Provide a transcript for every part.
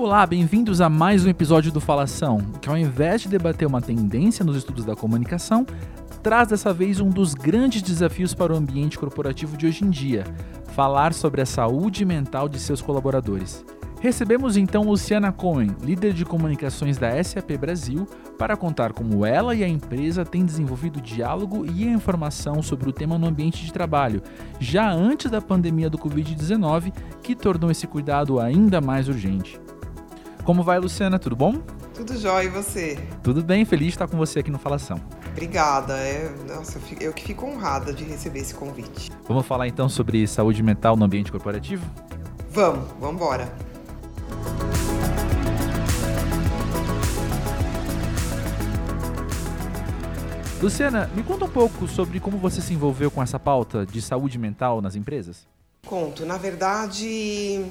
Olá, bem-vindos a mais um episódio do Falação, que ao invés de debater uma tendência nos estudos da comunicação, traz dessa vez um dos grandes desafios para o ambiente corporativo de hoje em dia: falar sobre a saúde mental de seus colaboradores. Recebemos então Luciana Cohen, líder de comunicações da SAP Brasil, para contar como ela e a empresa têm desenvolvido diálogo e informação sobre o tema no ambiente de trabalho, já antes da pandemia do Covid-19, que tornou esse cuidado ainda mais urgente. Como vai, Luciana? Tudo bom? Tudo jóia, e você? Tudo bem, feliz de estar com você aqui no Falação. Obrigada, é, nossa, eu, fico, eu que fico honrada de receber esse convite. Vamos falar então sobre saúde mental no ambiente corporativo? Vamos, vamos embora. Luciana, me conta um pouco sobre como você se envolveu com essa pauta de saúde mental nas empresas. Conto. Na verdade,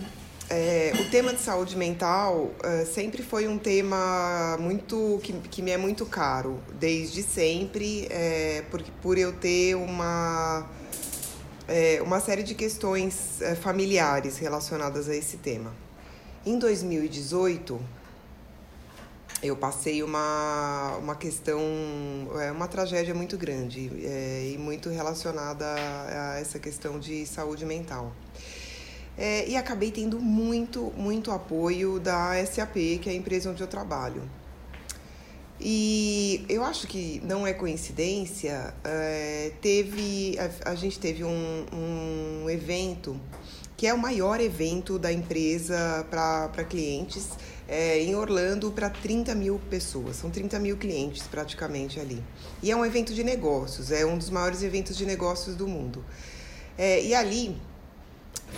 é, o tema de saúde mental é, sempre foi um tema muito que, que me é muito caro, desde sempre, é, por, por eu ter uma, é, uma série de questões é, familiares relacionadas a esse tema. Em 2018, eu passei uma, uma questão, é, uma tragédia muito grande e muito relacionada a, essa questão de saúde mental. É, e acabei tendo muito, muito apoio da SAP, que é a empresa onde eu trabalho. E eu acho que não é coincidência, é, teve, a, a, gente teve um, um evento que é o maior evento da empresa para clientes é, em Orlando para 30 mil pessoas. São 30 mil clientes praticamente ali. E é um evento de negócios, é um dos maiores eventos de negócios do mundo. É, e ali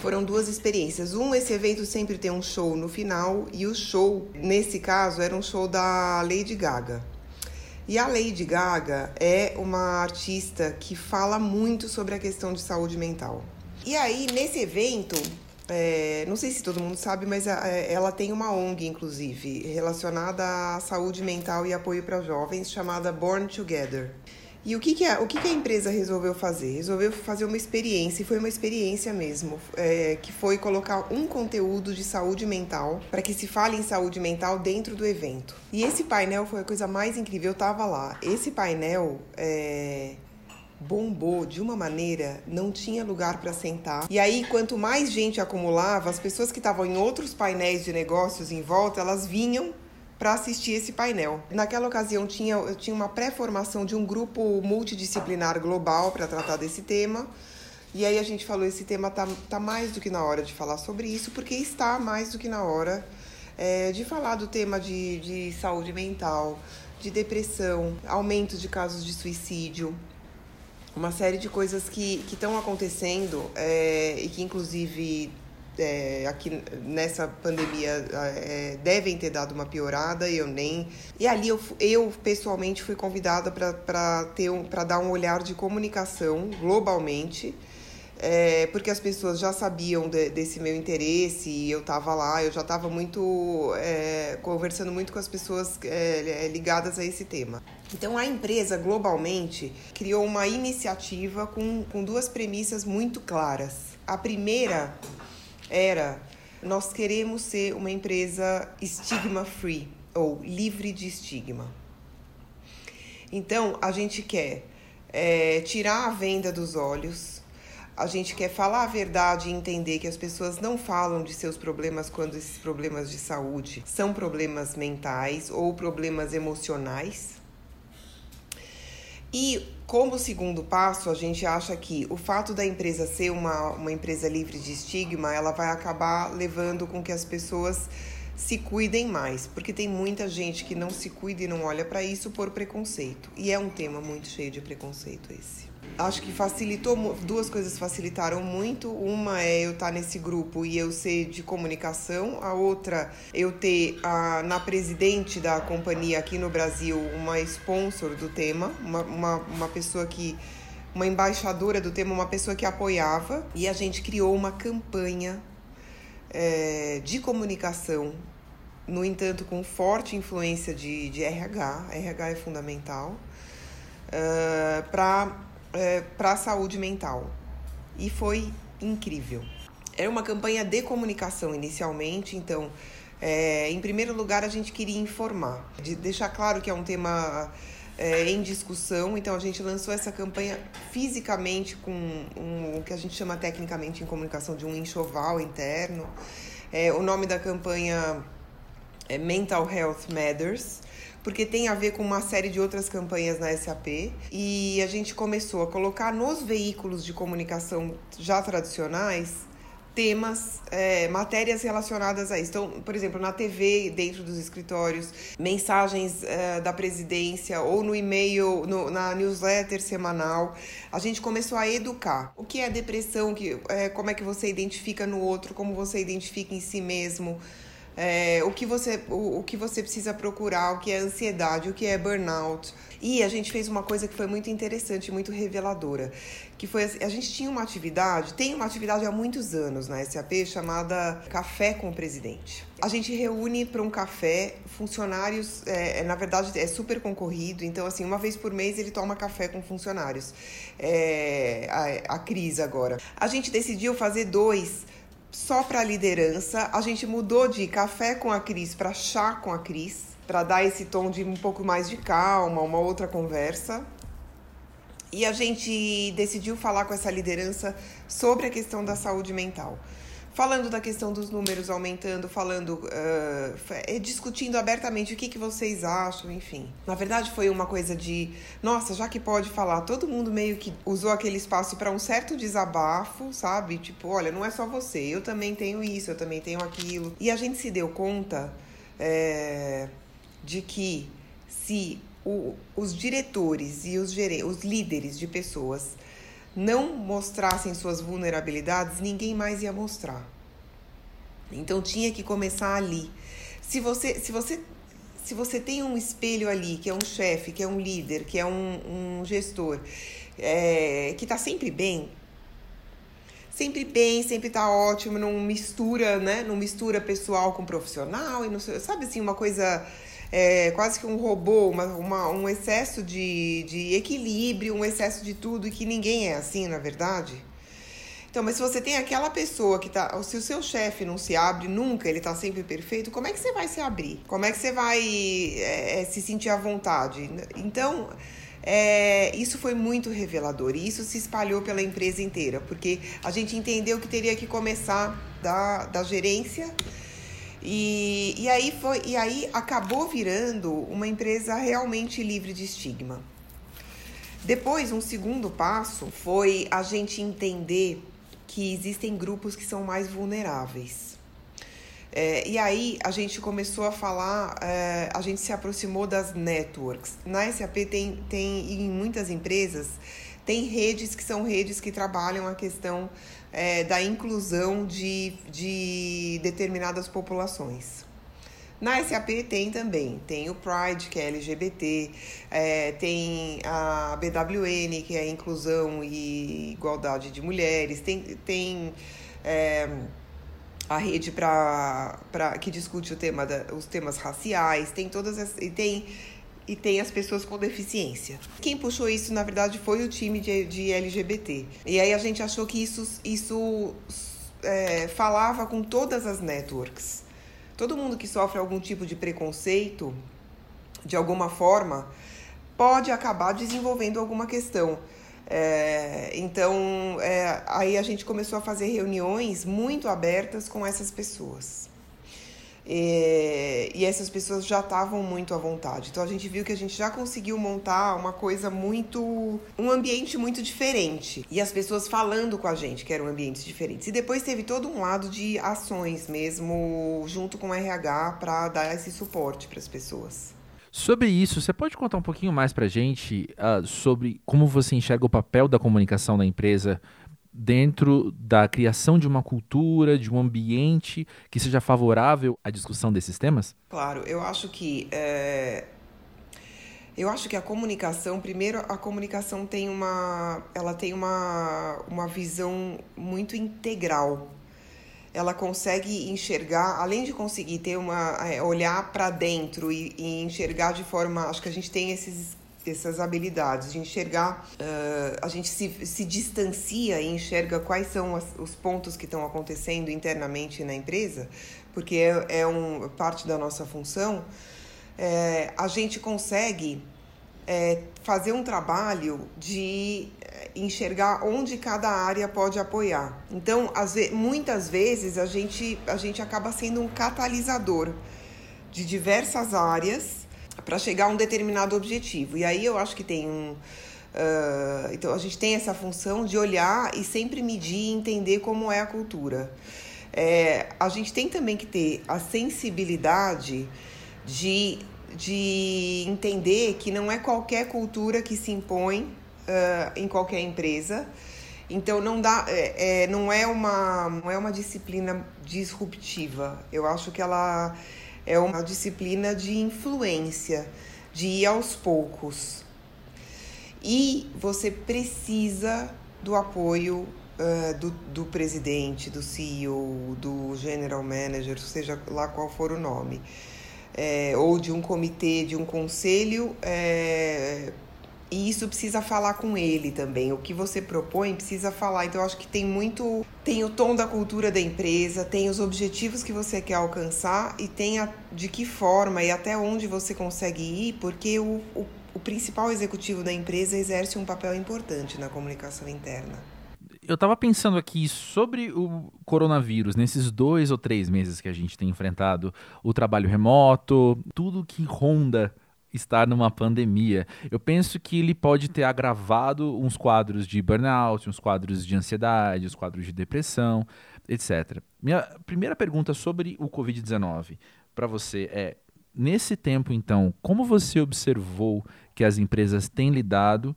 foram duas experiências. Um, esse evento sempre tem um show no final, e o show, nesse caso, era um show da Lady Gaga. E a Lady Gaga é uma artista que fala muito sobre a questão de saúde mental. E aí, nesse evento, é, não sei se todo mundo sabe, mas a, é, ela tem uma ONG, inclusive, relacionada à saúde mental e apoio para jovens, chamada Born Together. E o que, que, a, o que, que a empresa resolveu fazer? Resolveu fazer uma experiência, e foi uma experiência mesmo, é, que foi colocar um conteúdo de saúde mental, para que se fale em saúde mental dentro do evento. E esse painel foi a coisa mais incrível, eu estava lá. Esse painel é, bombou de uma maneira, não tinha lugar para sentar. E aí, quanto mais gente acumulava, as pessoas que estavam em outros painéis de negócios em volta, elas vinham para assistir esse painel. Naquela ocasião tinha, eu tinha uma pré-formação de um grupo multidisciplinar global para tratar desse tema. E aí a gente falou, esse tema tá, tá mais do que na hora de falar sobre isso, porque está mais do que na hora é, de falar do tema de, de saúde mental, de depressão, aumento de casos de suicídio, uma série de coisas que estão acontecendo é, e que, inclusive, é, aqui nessa pandemia é, devem ter dado uma piorada e eu nem. E ali eu, eu pessoalmente fui convidada para ter um, para dar um olhar de comunicação globalmente é, porque as pessoas já sabiam de, desse meu interesse e eu estava lá, eu já estava muito é, conversando muito com as pessoas é, é, ligadas a esse tema. Então a empresa globalmente criou uma iniciativa com, com duas premissas muito claras. A primeira era nós queremos ser uma empresa estigma free ou livre de estigma. Então a gente quer é, tirar a venda dos olhos a gente quer falar a verdade e entender que as pessoas não falam de seus problemas quando esses problemas de saúde são problemas mentais ou problemas emocionais. E como segundo passo, a gente acha que o fato da empresa ser uma, uma empresa livre de estigma, ela vai acabar levando com que as pessoas se cuidem mais, porque tem muita gente que não se cuida e não olha para isso por preconceito. E é um tema muito cheio de preconceito esse acho que facilitou, duas coisas facilitaram muito. Uma é eu estar nesse grupo e eu ser de comunicação, a outra eu ter a, na presidente da companhia aqui no Brasil uma sponsor do tema, uma, uma, uma pessoa que uma embaixadora do tema, uma pessoa que apoiava, e a gente criou uma campanha é, de comunicação, no entanto, com forte influência de, de RH, RH é fundamental, uh, para é, para a saúde mental. E foi incrível. Era uma campanha de comunicação inicialmente, então É, em primeiro lugar, a gente queria informar, de deixar claro que é um tema é, em discussão, então a gente lançou essa campanha fisicamente com um, o que a gente chama tecnicamente em comunicação de um enxoval interno. É, o nome da campanha é Mental Health Matters porque tem a ver com uma série de outras campanhas na SAP e a gente começou a colocar nos veículos de comunicação já tradicionais temas, é, matérias relacionadas a isso. Então, por exemplo, na TV, dentro dos escritórios, mensagens é, da presidência ou no e-mail, no, na newsletter semanal, a gente começou a educar. O que é depressão, que, é, como é que você identifica no outro, como você identifica em si mesmo, é, o, que você, o, o que você precisa procurar, o que é ansiedade, o que é burnout. E a gente fez uma coisa que foi muito interessante, muito reveladora, que foi a gente tinha uma atividade, tem uma atividade há muitos anos na SAP chamada Café com o Presidente. A gente reúne para um café funcionários, é, é, na verdade é super concorrido, então assim, uma vez por mês ele toma café com funcionários. É, a, a crise agora. A gente decidiu fazer dois só para liderança. A gente mudou de café com a Cris para chá com a Cris, para dar esse tom de um pouco mais de calma, uma outra conversa. E a gente decidiu falar com essa liderança sobre a questão da saúde mental falando da questão dos números aumentando, falando, uh, discutindo abertamente o que, que vocês acham, enfim. Na verdade, foi uma coisa de, nossa, já que pode falar, todo mundo meio que usou aquele espaço para um certo desabafo, sabe? Tipo, olha, não é só você, eu também tenho isso, eu também tenho aquilo. E a gente se deu conta é, de que se o, os diretores e os, os líderes de pessoas não mostrassem suas vulnerabilidades, ninguém mais ia mostrar. Então tinha que começar ali. Se você, se você, se você tem um espelho ali, que é um chefe, que é um líder, que é um, um gestor, é, que está sempre bem, sempre bem, sempre está ótimo, não mistura, né? Não mistura pessoal com profissional e não sabe assim uma coisa é, quase que um robô, uma, uma, um excesso de, de equilíbrio, um excesso de tudo, e que ninguém é assim, na verdade. Então, mas se você tem aquela pessoa que tá. Se o seu chefe não se abre nunca, ele tá sempre perfeito, como é que você vai se abrir? Como é que você vai é, é se sentir à vontade? Então. É, isso foi muito revelador e isso se espalhou pela empresa inteira, porque a gente entendeu que teria que começar da, da gerência e, e, aí foi, e aí acabou virando uma empresa realmente livre de estigma. Depois, um segundo passo foi a gente entender que existem grupos que são mais vulneráveis. É, e aí a gente começou a falar, é, a gente se aproximou das networks. Na SAP tem, tem em muitas empresas, tem redes que são redes que trabalham a questão é, da inclusão de, de determinadas populações. Na SAP tem também, tem o Pride, que é LGBT, é, tem a BWN, que é inclusão e igualdade de mulheres, tem, tem é, a rede pra, pra, que discute o tema da, os temas raciais, tem todas as, e tem e tem as pessoas com deficiência. Quem puxou isso, na verdade, foi o time de, de LGBT. E aí a gente achou que isso, isso é, falava com todas as networks. Todo mundo que sofre algum tipo de preconceito, de alguma forma, pode acabar desenvolvendo alguma questão. É, então, é, aí a gente começou a fazer reuniões muito abertas com essas pessoas. E, e essas pessoas já estavam muito à vontade. Então a gente viu que a gente já conseguiu montar uma coisa muito. um ambiente muito diferente. E as pessoas falando com a gente que eram ambientes diferentes. E depois teve todo um lado de ações mesmo, junto com o RH, para dar esse suporte para as pessoas. Sobre isso, você pode contar um pouquinho mais para a gente uh, sobre como você enxerga o papel da comunicação na empresa dentro da criação de uma cultura, de um ambiente que seja favorável à discussão desses temas? Claro, eu acho que é... eu acho que a comunicação, primeiro, a comunicação tem uma, ela tem uma, uma visão muito integral. Ela consegue enxergar, além de conseguir ter uma é, olhar para dentro e, e enxergar de forma, acho que a gente tem esses essas habilidades de enxergar, uh, a gente se, se distancia e enxerga quais são as, os pontos que estão acontecendo internamente na empresa, porque é, é um, parte da nossa função, é, a gente consegue é, fazer um trabalho de é, enxergar onde cada área pode apoiar. Então, muitas vezes a gente, a gente acaba sendo um catalisador de diversas áreas para chegar a um determinado objetivo. E aí eu acho que tem um. Uh, então a gente tem essa função de olhar e sempre medir e entender como é a cultura. É, a gente tem também que ter a sensibilidade de, de entender que não é qualquer cultura que se impõe uh, em qualquer empresa. Então não dá, é, é, não é uma, não é uma disciplina disruptiva. Eu acho que ela é uma disciplina de influência, de ir aos poucos. E você precisa do apoio uh, do, do presidente, do CEO, do general manager, seja lá qual for o nome, é, ou de um comitê, de um conselho é, e isso precisa falar com ele também. O que você propõe precisa falar. Então, acho que tem muito. Tem o tom da cultura da empresa, tem os objetivos que você quer alcançar e tem a, de que forma e até onde você consegue ir, porque o, o, o principal executivo da empresa exerce um papel importante na comunicação interna. Eu estava pensando aqui sobre o coronavírus, nesses dois ou três meses que a gente tem enfrentado o trabalho remoto, tudo que ronda estar numa pandemia. Eu penso que ele pode ter agravado uns quadros de burnout, uns quadros de ansiedade, uns quadros de depressão, etc. Minha primeira pergunta sobre o Covid-19 para você é: nesse tempo, então, como você observou que as empresas têm lidado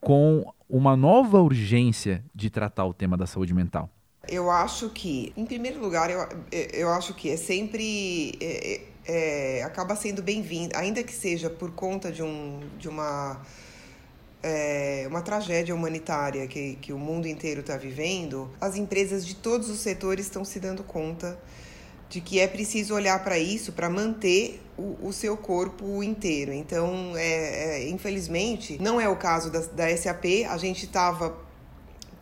com uma nova urgência de tratar o tema da saúde mental? Eu acho que, em primeiro lugar, eu, eu acho que é sempre. É, é, acaba sendo bem-vindo, ainda que seja por conta de, um, de uma, é, uma tragédia humanitária que, que o mundo inteiro está vivendo, as empresas de todos os setores estão se dando conta de que é preciso olhar para isso para manter o, o, seu corpo inteiro. Então, é, é, infelizmente, não é o caso da, da SAP. A gente estava,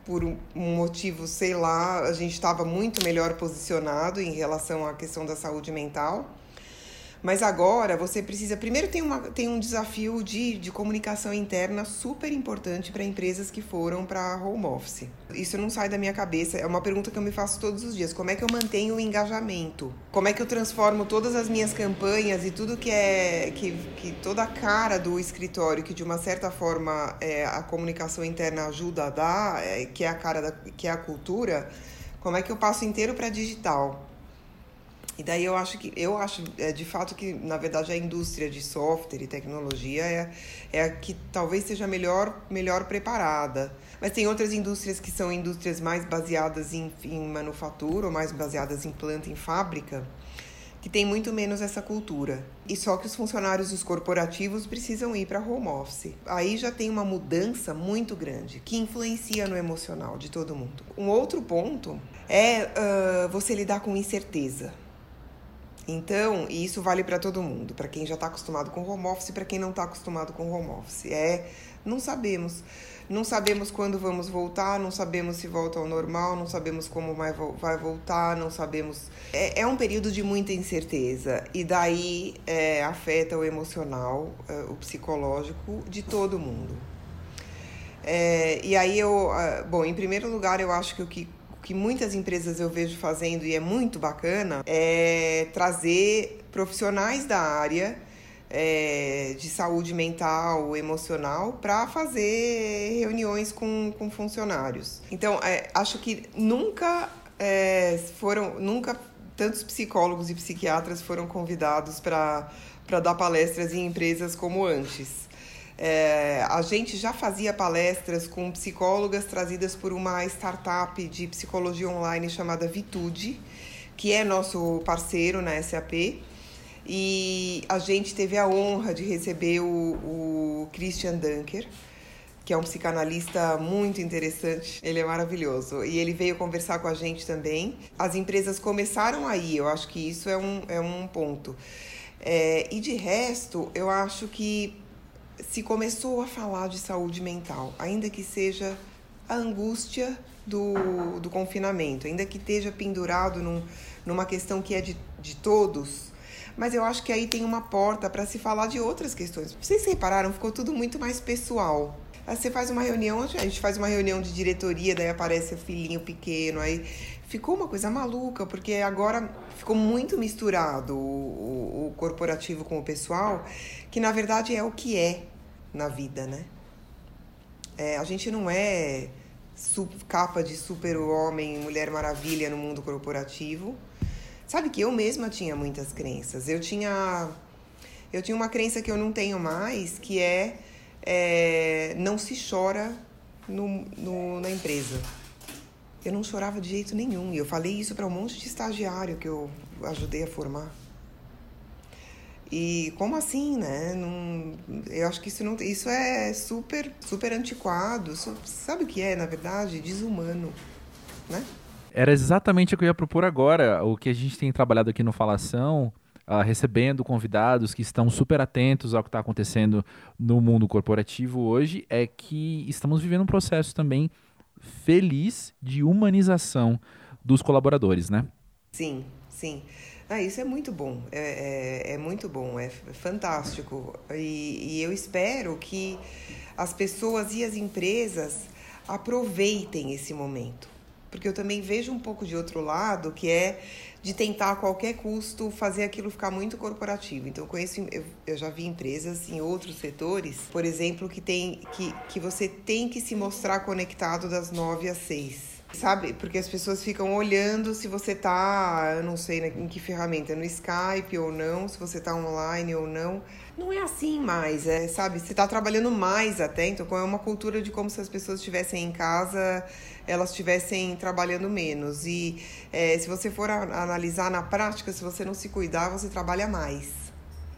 por um motivo, sei lá, a gente estava muito melhor posicionado em relação à questão da saúde mental. Mas agora você precisa. Primeiro, tem, uma, tem um desafio de, de comunicação interna super importante para empresas que foram para home office. Isso não sai da minha cabeça, é uma pergunta que eu me faço todos os dias. Como é que eu mantenho o engajamento? Como é que eu transformo todas as minhas campanhas e tudo que é. que, que toda a cara do escritório, que de uma certa forma é, a comunicação interna ajuda a dar, é, que é a cara da, que é a cultura, como é que eu passo inteiro para digital? E daí eu acho que eu acho é, de fato que na verdade a indústria de software e tecnologia é, é a que talvez seja melhor melhor preparada. Mas tem outras indústrias que são indústrias mais baseadas em, em manufatura ou mais baseadas em planta, em fábrica, que tem muito menos essa cultura. E só que os funcionários dos corporativos precisam ir para home office. Aí já tem uma mudança muito grande que influencia no emocional de todo mundo. Um outro ponto é uh, você lidar com incerteza. Então, e isso vale para todo mundo, para quem já está acostumado com home office e para quem não está acostumado com home office. É, não sabemos. Não sabemos quando vamos voltar, não sabemos se volta ao normal, não sabemos como vai voltar, não sabemos. É, é um período de muita incerteza e daí é, afeta o emocional, é, o psicológico de todo mundo. É, e aí eu, ah, bom, em primeiro lugar, eu acho que o que que muitas empresas eu vejo fazendo e é muito bacana é trazer profissionais da área é, de saúde mental, emocional, para fazer reuniões com, com funcionários. Então, é, acho que nunca é, foram, nunca tantos psicólogos e psiquiatras foram convidados para dar palestras em empresas como antes. É, a gente já fazia palestras com psicólogas trazidas por uma startup de psicologia online chamada Vitude, que é nosso parceiro na SAP. E a gente teve a honra de receber o, o Christian Dunker, que é um psicanalista muito interessante. Ele é maravilhoso. E ele veio conversar com a gente também. As empresas começaram aí, eu acho que isso é um, é um ponto. É, e de resto, eu acho que se começou a falar de saúde mental, ainda que seja a angústia do, do confinamento, ainda que esteja pendurado num, numa questão que é de, de todos, mas eu acho que aí tem uma porta para se falar de outras questões. Vocês repararam, ficou tudo muito mais pessoal. Aí você faz uma reunião, a gente faz uma reunião de diretoria, daí aparece o filhinho pequeno, aí ficou uma coisa maluca, porque agora ficou muito misturado o, o, corporativo com o pessoal, que na verdade é o que é na vida, né? É, a gente não é capa de super-homem, mulher maravilha no mundo corporativo. Sabe que eu mesma tinha muitas crenças. Eu tinha, eu tinha uma crença que eu não tenho mais, que é, é não se chora no, no, na empresa. Eu não chorava de jeito nenhum. E eu falei isso para um monte de estagiário que eu ajudei a formar. E como assim, né? Não, eu acho que isso não isso é super super antiquado. Sabe o que é, na verdade? Desumano, né? Era exatamente o que eu ia propor agora. O que a gente tem trabalhado aqui no Falação, uh, recebendo convidados que estão super atentos ao que está acontecendo no mundo corporativo hoje, é que estamos vivendo um processo também feliz de humanização dos colaboradores, né? Sim, sim. Ah, isso é muito bom, é, é, é muito bom, é fantástico. E, e eu espero que as pessoas e as empresas aproveitem esse momento. Porque eu também vejo um pouco de outro lado, que é de tentar a qualquer custo fazer aquilo ficar muito corporativo. Então, eu conheço, eu, eu já vi empresas em outros setores, por exemplo, que tem que, que você tem que se mostrar conectado das nove às seis. Sabe? Porque as pessoas ficam olhando se você tá, eu não sei em que ferramenta, no Skype ou não, se você tá online ou não. Não é assim mais, é, sabe? Você tá trabalhando mais até, então é uma cultura de como se as pessoas estivessem em casa elas estivessem trabalhando menos. E é, se você for analisar na prática, se você não se cuidar, você trabalha mais.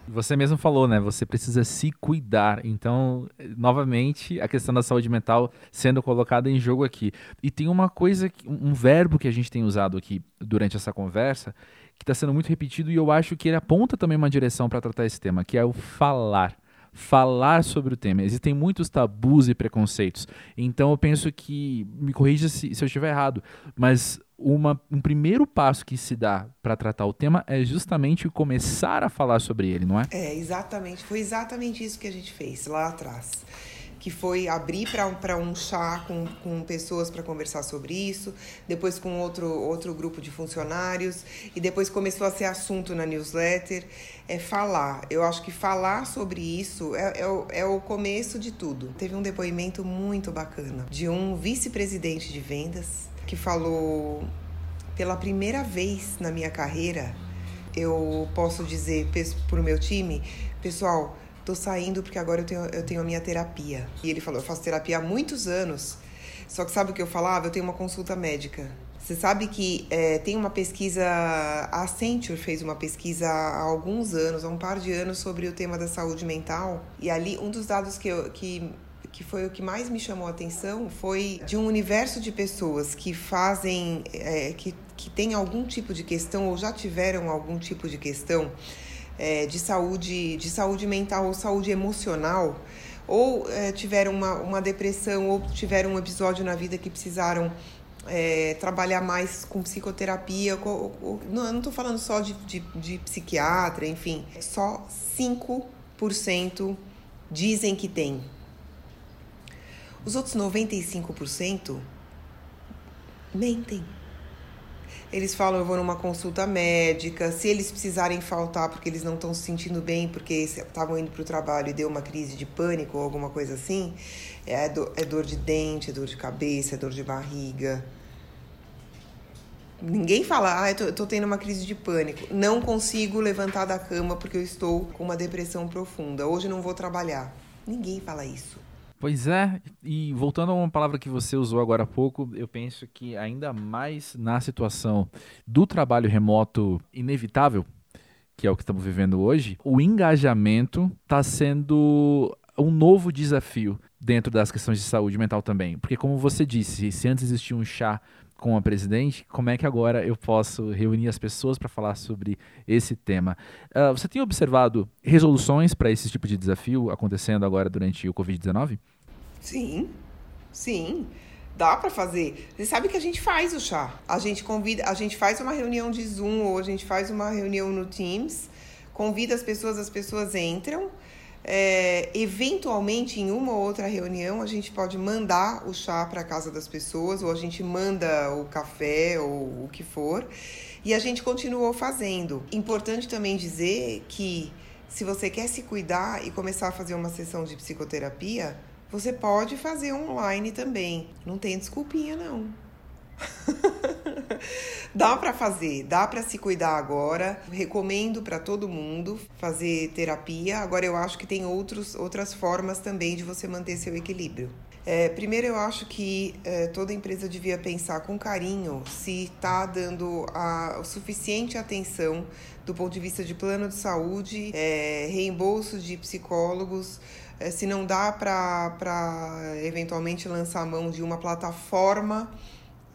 Você mesmo falou, né? Você precisa se cuidar. Então, novamente, a questão da saúde mental sendo colocada em jogo aqui. E tem uma coisa, um verbo que a gente tem usado aqui durante essa conversa, que está sendo muito repetido e eu acho que ele aponta também uma direção para tratar esse tema, que é o falar falar sobre o tema. Existem muitos tabus e preconceitos. Então eu penso que, me corrija se, se eu estiver errado, mas uma, um primeiro passo que se dá para tratar o tema é justamente começar a falar sobre ele, não é? É, exatamente. Foi exatamente isso que a gente fez lá atrás que foi abrir para um chá com, com pessoas para conversar sobre isso, depois com outro, outro grupo de funcionários, e depois começou a ser assunto na newsletter. É falar. Eu acho que falar sobre isso é, é, é o começo de tudo. Teve um depoimento muito bacana de um vice-presidente de vendas que falou: pela primeira vez na minha carreira, eu posso dizer para o meu time, pessoal tô saindo porque agora eu tenho, eu tenho a minha terapia. E ele falou, eu faço terapia há muitos anos. Só que sabe o que eu falava? Eu tenho uma consulta médica. Você sabe que é, tem uma pesquisa, a Accenture fez uma pesquisa há alguns anos, há um par de anos, sobre o tema da saúde mental. E ali, um dos dados que, eu, que, que foi o que mais me chamou a atenção foi de um universo de pessoas que fazem, é, que, que tem algum tipo de questão ou já tiveram algum tipo de questão é, de, saúde, de saúde mental ou saúde emocional, ou é, tiveram uma, uma depressão, ou tiveram um episódio na vida que precisaram é, trabalhar mais com psicoterapia. Com, com, não estou falando só de, de, de psiquiatra, enfim. Só 5% dizem que tem. Os outros 95% mentem. Eles falam, eu vou numa consulta médica. Se eles precisarem faltar porque eles não estão se sentindo bem, porque estavam indo para o trabalho e deu uma crise de pânico ou alguma coisa assim, é dor, é dor de dente, é dor de cabeça, é dor de barriga. Ninguém fala, ah, eu tô, eu tô, tendo uma crise de pânico. Não consigo levantar da cama porque eu estou com uma depressão profunda. Hoje não vou trabalhar. Ninguém fala isso. Pois é, e voltando a uma palavra que você usou agora há pouco, eu penso que ainda mais na situação do trabalho remoto inevitável, que é o que estamos vivendo hoje, o engajamento está sendo um novo desafio dentro das questões de saúde mental também. Porque, como você disse, se antes existia um chá com a presidente, como é que agora eu posso reunir as pessoas para falar sobre esse tema? Uh, você tem observado resoluções para esse tipo de desafio acontecendo agora durante o Covid-19? Sim, sim. Dá para fazer. Você sabe que a gente faz o chá. A gente convida, a gente faz uma reunião de Zoom ou a gente faz uma reunião no Teams, convida as pessoas, as pessoas entram é, eventualmente, em uma ou outra reunião, a gente pode mandar o chá para casa das pessoas, ou a gente manda o café, ou o que for, e a gente continuou fazendo. Importante também dizer que se você quer se cuidar e começar a fazer uma sessão de psicoterapia, você pode fazer online também. Não tem desculpinha, não. dá para fazer, dá para se cuidar agora. Recomendo para todo mundo fazer terapia. Agora eu acho que tem outros, outras formas também de você manter seu equilíbrio. É, primeiro, eu acho que é, toda empresa devia pensar com carinho se está dando a, a suficiente atenção do ponto de vista de plano de saúde, é, reembolso de psicólogos, é, se não dá para eventualmente lançar a mão de uma plataforma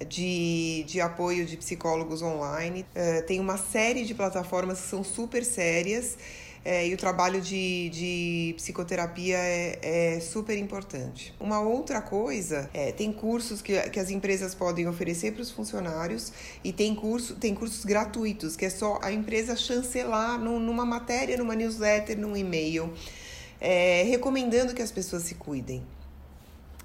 de, de apoio de psicólogos online. É, tem uma série de plataformas que são super sérias é, e o trabalho de, de psicoterapia é, é, super importante. Uma outra coisa é tem cursos que, que as empresas podem oferecer para os funcionários e tem, curso, tem cursos gratuitos, que é só a empresa chancelar num, numa matéria, numa newsletter, num e-mail, é, recomendando que as pessoas se cuidem.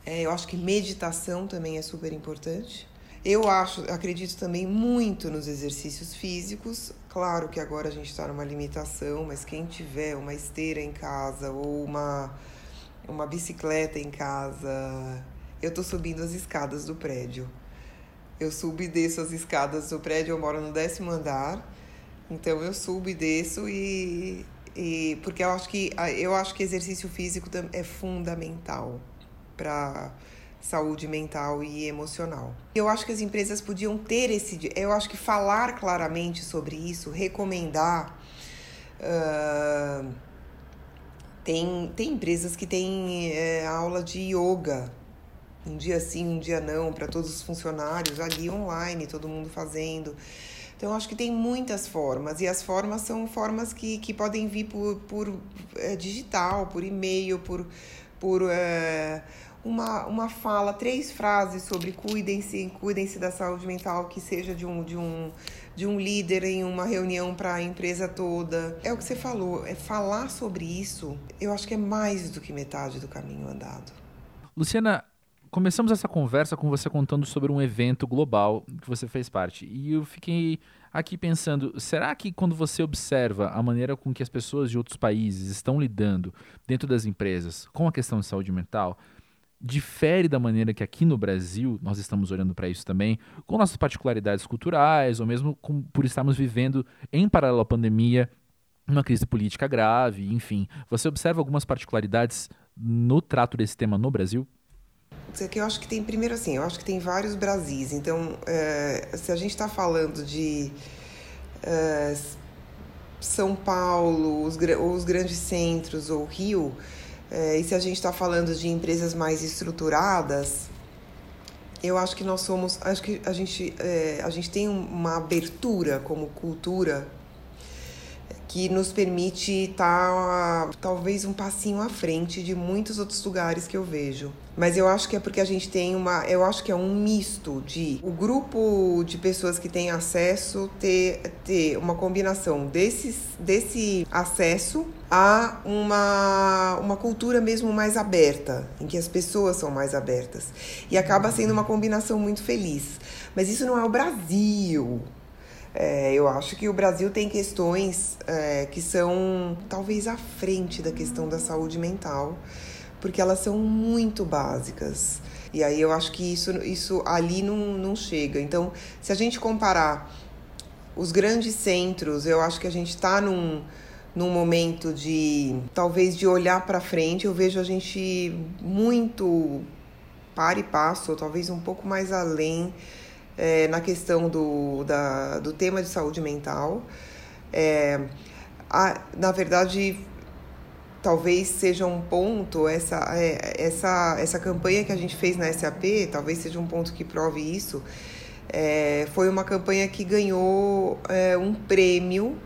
É, eu acho que meditação também é super importante. Eu acho, acredito também muito nos exercícios físicos. Claro que agora a gente está numa limitação, mas quem tiver uma esteira em casa ou uma, uma bicicleta em casa, eu estou subindo as escadas do prédio. Eu subo e desço as escadas do prédio, eu moro no décimo andar, então eu subo e desço e, e porque eu acho que eu acho que exercício físico é fundamental para saúde mental e emocional. Eu acho que as empresas podiam ter esse. Eu acho que falar claramente sobre isso, recomendar. Uh, tem, tem empresas que têm é, aula de yoga, um dia sim, um dia não, para todos os funcionários, ali online, todo mundo fazendo. Então, acho que tem muitas formas, e as formas são formas que, que podem vir por, por é, digital, por e-mail, por, por é, uma, uma fala, três frases sobre cuidem-se, cuidem-se da saúde mental, que seja de um, de um, de um líder em uma reunião para a empresa toda. É o que você falou, é falar sobre isso, eu acho que é mais do que metade do caminho andado. Luciana, começamos essa conversa com você contando sobre um evento global que você fez parte. E eu fiquei aqui pensando, será que quando você observa a maneira com que as pessoas de outros países estão lidando dentro das empresas com a questão de saúde mental, difere da maneira que aqui no Brasil nós estamos olhando para isso também, com nossas particularidades culturais, ou mesmo com, por estarmos vivendo em paralelo à pandemia uma crise política grave, enfim. Você observa algumas particularidades no trato desse tema no Brasil? que eu acho que tem, primeiro assim, eu acho que tem vários Brasis. Então, é, se a gente está falando de é, São Paulo, os, os grandes centros ou Rio, é, e se a gente está falando de empresas mais estruturadas, eu acho que nós somos, acho que a gente, é, a gente tem uma abertura como cultura que nos permite estar tá, talvez um passinho à frente de muitos outros lugares que eu vejo. Mas eu acho que é porque a gente tem uma. Eu acho que é um misto de o grupo de pessoas que tem acesso ter, ter uma combinação desses, desse acesso a uma, uma cultura mesmo mais aberta, em que as pessoas são mais abertas. E acaba sendo uma combinação muito feliz. Mas isso não é o Brasil. É, eu acho que o Brasil tem questões é, que são talvez à frente da questão da saúde mental, porque elas são muito básicas. E aí eu acho que isso, isso ali não, não chega. Então, se a gente comparar os grandes centros, eu acho que a gente está num, num momento de talvez de olhar para frente. Eu vejo a gente muito para e passo, ou talvez um pouco mais além é, na questão do, da, do tema de saúde mental. É, a, na verdade, talvez seja um ponto, essa, é, essa, essa campanha que a gente fez na SAP, talvez seja um ponto que prove isso, É, foi uma campanha que ganhou é, um prêmio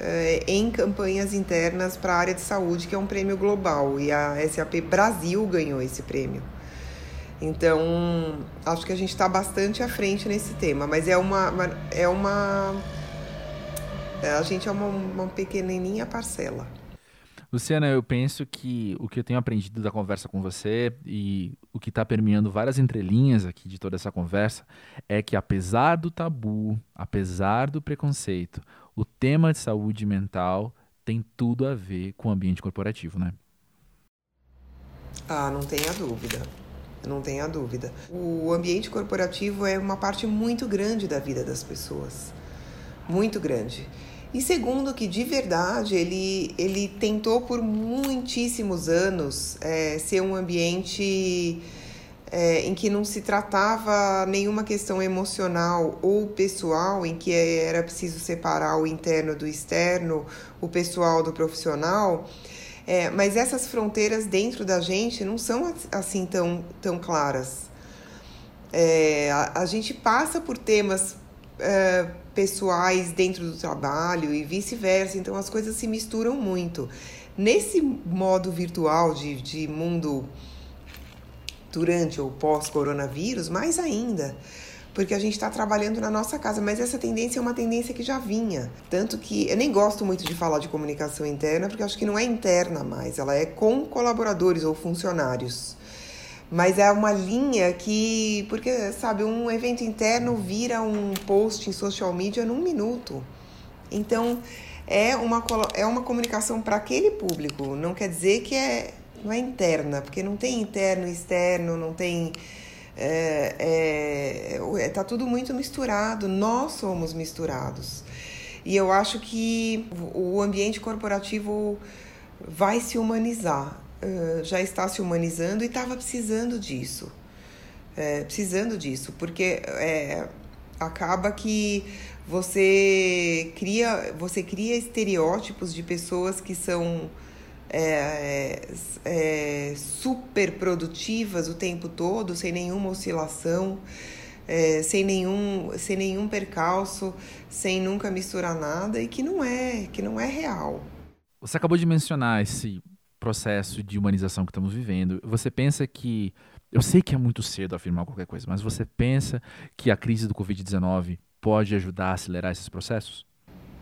é, em campanhas internas para a área de saúde, que é um prêmio global, e a SAP Brasil ganhou esse prêmio. Então, acho que a gente está bastante à frente nesse tema, mas é uma. é uma é, a gente é uma, uma pequenininha parcela. Luciana, eu penso que o que eu tenho aprendido da conversa com você e o que está permeando várias entrelinhas aqui de toda essa conversa é que, apesar do tabu, apesar do preconceito, o tema de saúde mental tem tudo a ver com o ambiente corporativo, né? Ah, não tenha dúvida. Não tenha dúvida. O ambiente corporativo é uma parte muito grande da vida das pessoas. Muito grande. E segundo, que de verdade ele, ele tentou por muitíssimos anos é, ser um ambiente é, em que não se tratava nenhuma questão emocional ou pessoal, em que era preciso separar o interno do externo, o pessoal do profissional. É, mas essas fronteiras dentro da gente não são assim tão, tão claras. É, a, a, gente passa por temas é, pessoais dentro do trabalho e vice-versa, então as coisas se misturam muito. Nesse modo virtual de, de mundo durante ou pós-coronavírus, mais ainda, porque a gente está trabalhando na nossa casa, mas essa tendência é uma tendência que já vinha. Tanto que eu nem gosto muito de falar de comunicação interna, porque acho que não é interna mais, ela é com colaboradores ou funcionários. Mas é uma linha que, porque, sabe, um evento interno vira um post em social media num minuto. Então, é uma, é uma comunicação para aquele público. Não quer dizer que é, não é interna, porque não tem interno e externo, não tem. É, é, é, tá tudo muito misturado, nós somos misturados. E eu acho que o ambiente corporativo vai se humanizar já está se humanizando e estava precisando disso. É, precisando disso, porque é, acaba que você cria, você cria estereótipos de pessoas que são é, é, super produtivas o tempo todo, sem nenhuma oscilação, é, sem, nenhum, sem nenhum percalço, sem nunca misturar nada e que não é, que não é real. Você acabou de mencionar esse processo de humanização que estamos vivendo, você pensa que. Eu sei que é muito cedo afirmar qualquer coisa, mas você pensa que a crise do Covid-19 pode ajudar a acelerar esses processos?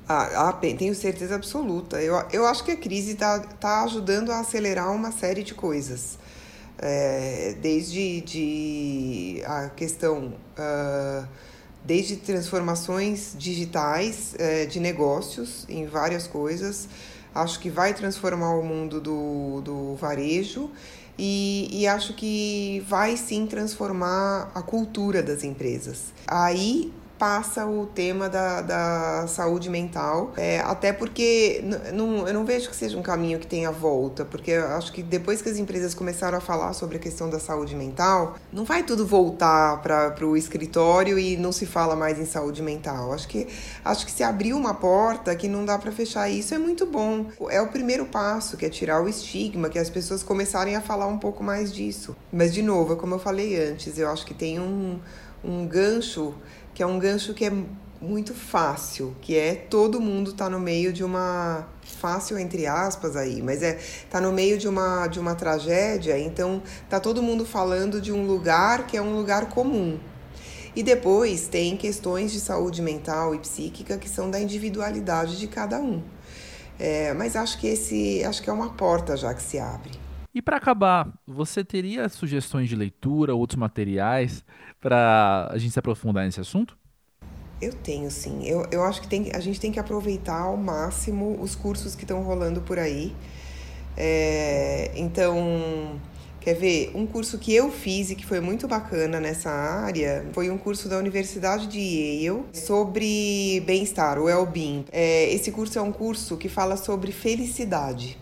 Ah, ah, tenho certeza absoluta. Eu, eu acho que a crise está tá ajudando a acelerar uma série de coisas. É, desde de a questão. Uh, desde transformações digitais uh, de negócios em várias coisas, acho que vai transformar o mundo do, do varejo e, e acho que vai sim transformar a cultura das empresas. Aí passa o tema da, da saúde mental, é, até porque não, eu não vejo que seja um caminho que tenha volta, porque acho que depois que as empresas começaram a falar sobre a questão da saúde mental, não vai tudo voltar para o escritório e não se fala mais em saúde mental. Acho que, acho que se abriu uma porta que não dá para fechar isso é muito bom. É o primeiro passo, que é tirar o estigma, que as pessoas começarem a falar um pouco mais disso. Mas, de novo, é como eu falei antes, eu acho que tem um, um gancho que é um gancho que é muito fácil, que é todo mundo tá no meio de uma fácil entre aspas aí, mas é tá no meio de uma de uma tragédia, então tá todo mundo falando de um lugar que é um lugar comum. E depois tem questões de saúde mental e psíquica que são da individualidade de cada um. É, mas acho que esse acho que é uma porta já que se abre. E para acabar, você teria sugestões de leitura, outros materiais para a gente se aprofundar nesse assunto? Eu tenho, sim. Eu, eu acho que tem, a gente tem que aproveitar ao máximo os cursos que estão rolando por aí. É, então, quer ver? Um curso que eu fiz e que foi muito bacana nessa área foi um curso da Universidade de Yale sobre bem-estar, o well-being. É, esse curso é um curso que fala sobre felicidade.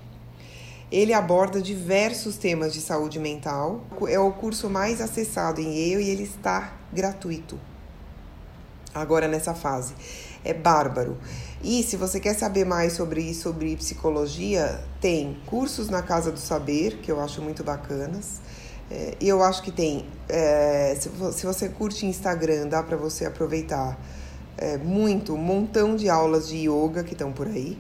Ele aborda diversos temas de saúde mental. É o curso mais acessado em Yale e ele está gratuito. Agora nessa fase. É bárbaro. E se você quer saber mais sobre sobre psicologia, tem cursos na Casa do Saber, que eu acho muito bacanas. É, eu acho que tem. É, se, se, você curte Instagram, dá para você aproveitar é, muito um montão de aulas de yoga que estão por aí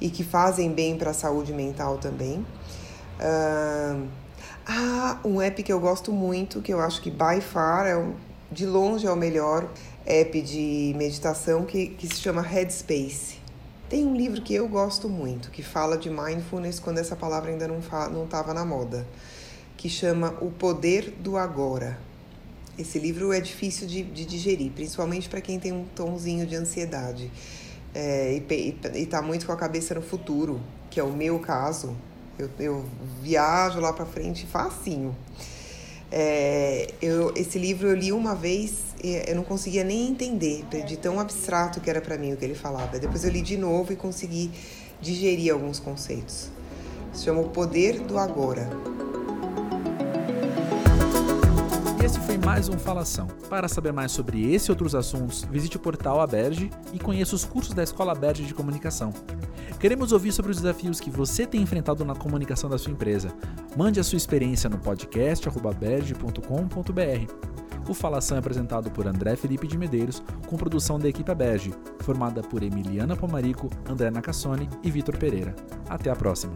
e que fazem bem para a saúde mental também. Ah, um app que eu gosto muito, que eu acho que by far é de longe é o melhor app de meditação, que, que se chama Headspace. Tem um livro que eu gosto muito, que fala de mindfulness quando essa palavra ainda não estava na moda, que chama O Poder do Agora. Esse livro é difícil de, de digerir, principalmente para quem tem um tomzinho de ansiedade é, e está muito com a cabeça no futuro, que é o meu caso. Eu, eu viajo lá para frente facinho. É, eu, esse livro eu li uma vez e eu não conseguia nem entender de tão abstrato que era para mim o que ele falava. Depois eu li de novo e consegui digerir alguns conceitos. Se chama O Poder do Agora. Esse foi mais um Falação. Para saber mais sobre esse e outros assuntos, visite o portal Aberge e conheça os cursos da Escola Aberge de Comunicação. Queremos ouvir sobre os desafios que você tem enfrentado na comunicação da sua empresa. Mande a sua experiência no podcast aberge.com.br. O Falação é apresentado por André Felipe de Medeiros, com produção da equipe Aberge, formada por Emiliana Pomarico, André Nacassone e Vitor Pereira. Até a próxima!